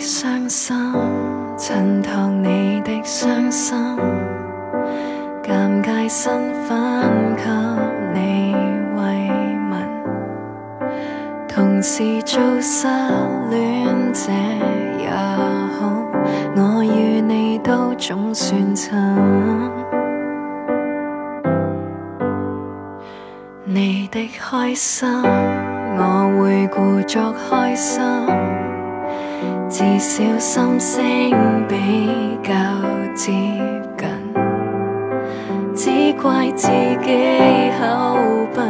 伤心，衬托你的伤心，尴尬身份给你慰问，同时做失恋者也好，我与你都总算亲。你的开心，我会故作开心。至少心声比较接近，只怪自己口不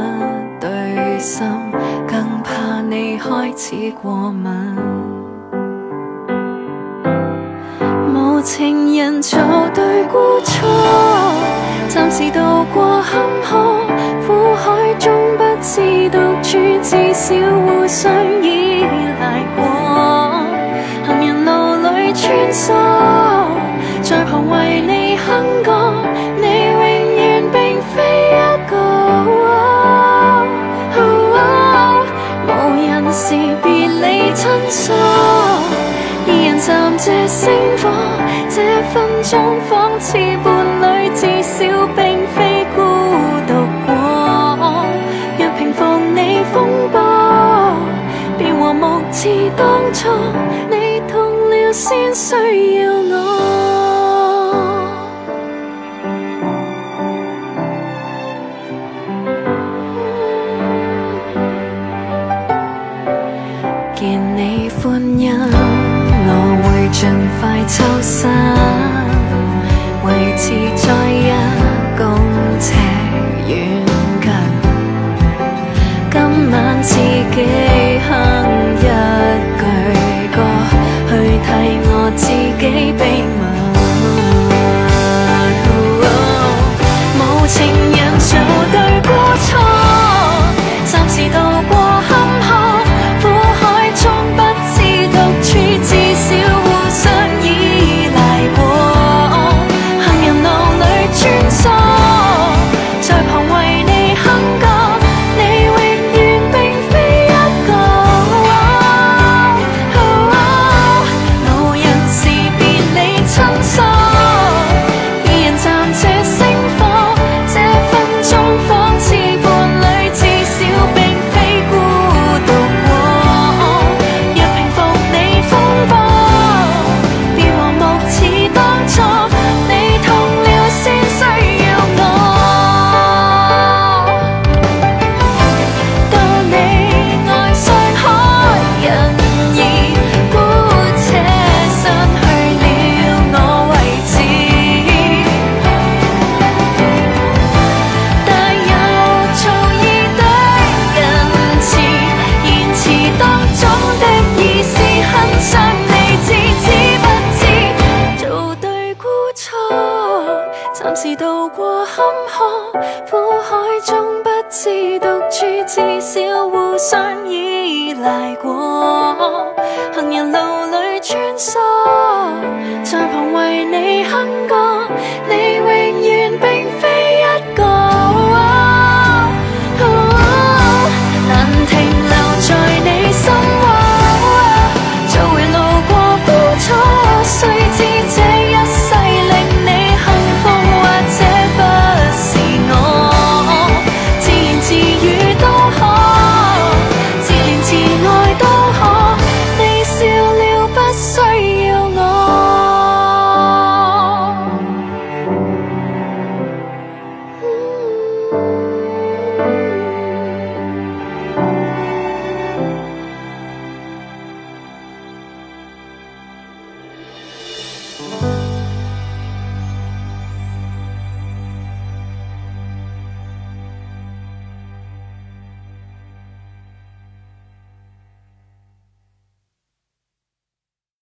对心，更怕你开始过敏。无情人做对孤错，暂时渡过坎坷，苦海中不知独处，至少互相依赖过。行人路里穿梭，在旁为你哼歌，你永远并非一个。无人时别理亲疏，二人暂借星火，这分钟仿似伴侣，至少并非孤独过。若平复你风波，便和睦似当初。先需要我。暂时度过坎坷苦海中不至独处至少互相依